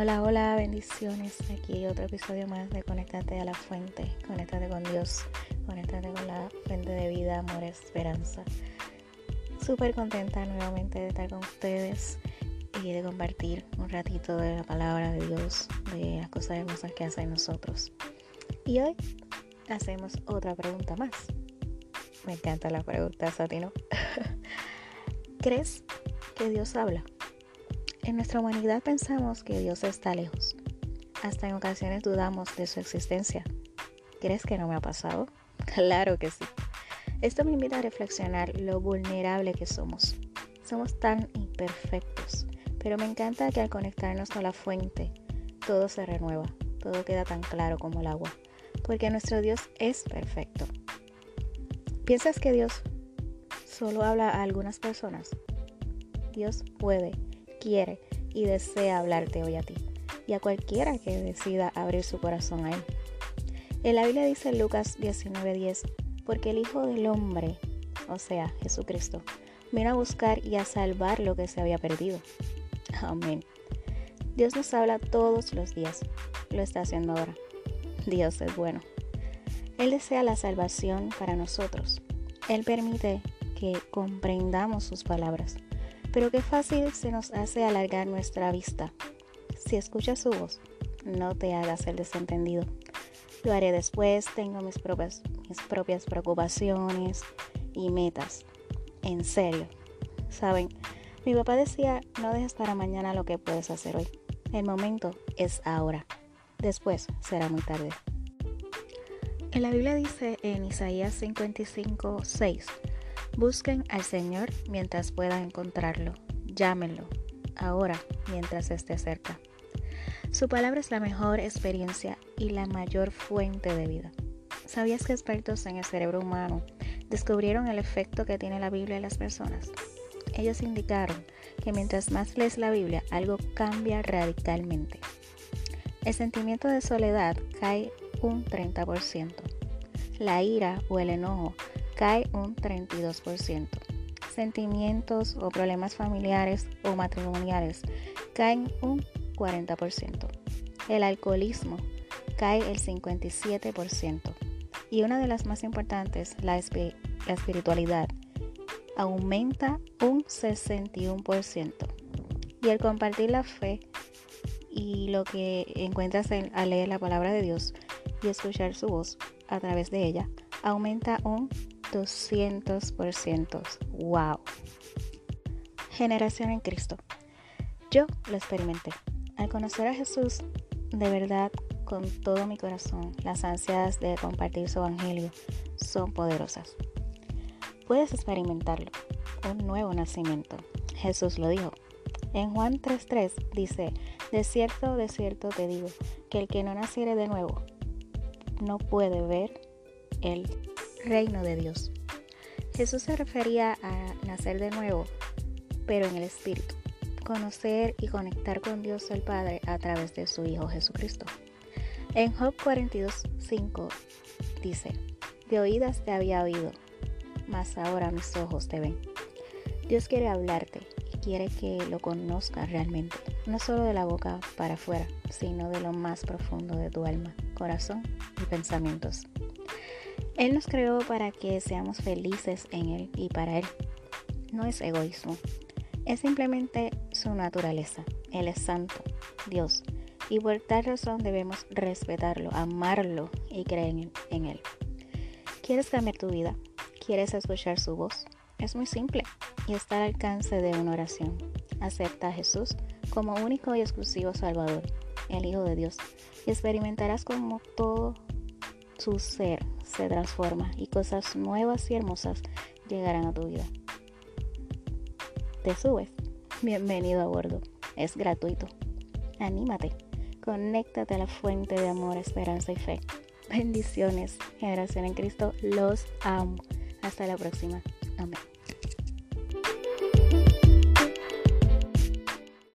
Hola, hola, bendiciones. Aquí otro episodio más de Conectate a la fuente. Conectate con Dios. Conectate con la fuente de vida, amor, esperanza. Súper contenta nuevamente de estar con ustedes y de compartir un ratito de la palabra de Dios, de las cosas hermosas que hace en nosotros. Y hoy hacemos otra pregunta más. Me encanta la pregunta, Satino. ¿Crees que Dios habla? En nuestra humanidad pensamos que Dios está lejos. Hasta en ocasiones dudamos de su existencia. ¿Crees que no me ha pasado? Claro que sí. Esto me invita a reflexionar lo vulnerable que somos. Somos tan imperfectos, pero me encanta que al conectarnos con la fuente, todo se renueva, todo queda tan claro como el agua, porque nuestro Dios es perfecto. ¿Piensas que Dios solo habla a algunas personas? Dios puede quiere y desea hablarte hoy a ti y a cualquiera que decida abrir su corazón a Él. En la Biblia dice en Lucas 19:10, porque el Hijo del Hombre, o sea, Jesucristo, vino a buscar y a salvar lo que se había perdido. Amén. Dios nos habla todos los días, lo está haciendo ahora. Dios es bueno. Él desea la salvación para nosotros. Él permite que comprendamos sus palabras pero qué fácil se nos hace alargar nuestra vista. Si escuchas su voz, no te hagas el desentendido. Lo haré después, tengo mis propias, mis propias preocupaciones y metas. En serio. Saben, mi papá decía, no dejes para mañana lo que puedes hacer hoy. El momento es ahora. Después será muy tarde. En la Biblia dice en Isaías 55, 6, Busquen al Señor mientras puedan encontrarlo. Llámenlo ahora mientras esté cerca. Su palabra es la mejor experiencia y la mayor fuente de vida. ¿Sabías que expertos en el cerebro humano descubrieron el efecto que tiene la Biblia en las personas? Ellos indicaron que mientras más lees la Biblia, algo cambia radicalmente. El sentimiento de soledad cae un 30%. La ira o el enojo cae un 32%. Sentimientos o problemas familiares o matrimoniales caen un 40%. El alcoholismo cae el 57%. Y una de las más importantes, la, espiritualidad, aumenta un 61%. Y el compartir la fe y lo que encuentras al leer la palabra de Dios y escuchar su voz a través de ella aumenta un 200%. ¡Wow! Generación en Cristo. Yo lo experimenté. Al conocer a Jesús de verdad con todo mi corazón, las ansias de compartir su evangelio son poderosas. Puedes experimentarlo, un nuevo nacimiento. Jesús lo dijo. En Juan 3:3 dice, de cierto, de cierto te digo, que el que no naciere de nuevo no puede ver el reino de Dios. Jesús se refería a nacer de nuevo, pero en el Espíritu, conocer y conectar con Dios el Padre a través de su Hijo Jesucristo. En Job 42.5 dice, de oídas te había oído, mas ahora mis ojos te ven. Dios quiere hablarte y quiere que lo conozcas realmente, no solo de la boca para afuera, sino de lo más profundo de tu alma, corazón y pensamientos. Él nos creó para que seamos felices en Él y para Él. No es egoísmo, es simplemente su naturaleza. Él es santo, Dios, y por tal razón debemos respetarlo, amarlo y creer en Él. ¿Quieres cambiar tu vida? ¿Quieres escuchar su voz? Es muy simple y está al alcance de una oración. Acepta a Jesús como único y exclusivo Salvador, el Hijo de Dios, y experimentarás como todo su ser se transforma y cosas nuevas y hermosas llegarán a tu vida. ¿Te subes? Bienvenido a bordo. Es gratuito. Anímate. Conéctate a la fuente de amor, esperanza y fe. Bendiciones. Generación en Cristo. Los amo. Hasta la próxima. Amén.